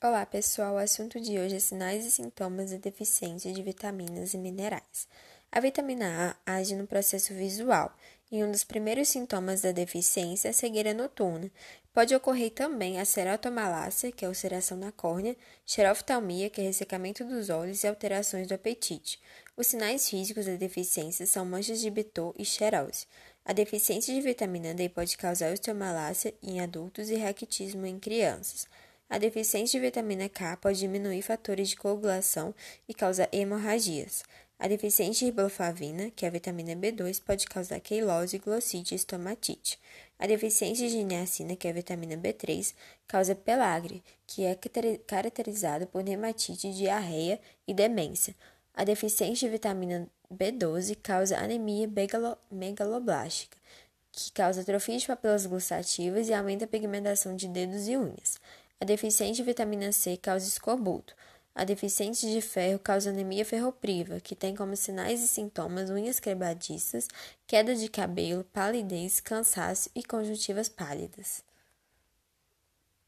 Olá, pessoal. O assunto de hoje é sinais e sintomas da deficiência de vitaminas e minerais. A vitamina A age no processo visual, e um dos primeiros sintomas da deficiência é a cegueira noturna. Pode ocorrer também a cerotomalácia, que é ulceração na córnea, xeroftalmia, que é ressecamento dos olhos e alterações do apetite. Os sinais físicos da deficiência são manchas de Bitot e xerose. A deficiência de vitamina D pode causar osteomalácia em adultos e raquitismo em crianças. A deficiência de vitamina K pode diminuir fatores de coagulação e causar hemorragias. A deficiência de riboflavina, que é a vitamina B2, pode causar queilose, glossite e estomatite. A deficiência de niacina, que é a vitamina B3, causa pelagre, que é caracterizada por hematite, diarreia e demência. A deficiência de vitamina B12 causa anemia megaloblástica, que causa atrofia de papilas gustativas e aumenta a pigmentação de dedos e unhas. A deficiência de vitamina C causa escorbuto. A deficiência de ferro causa anemia ferropriva, que tem como sinais e sintomas unhas quebradiças, queda de cabelo, palidez, cansaço e conjuntivas pálidas.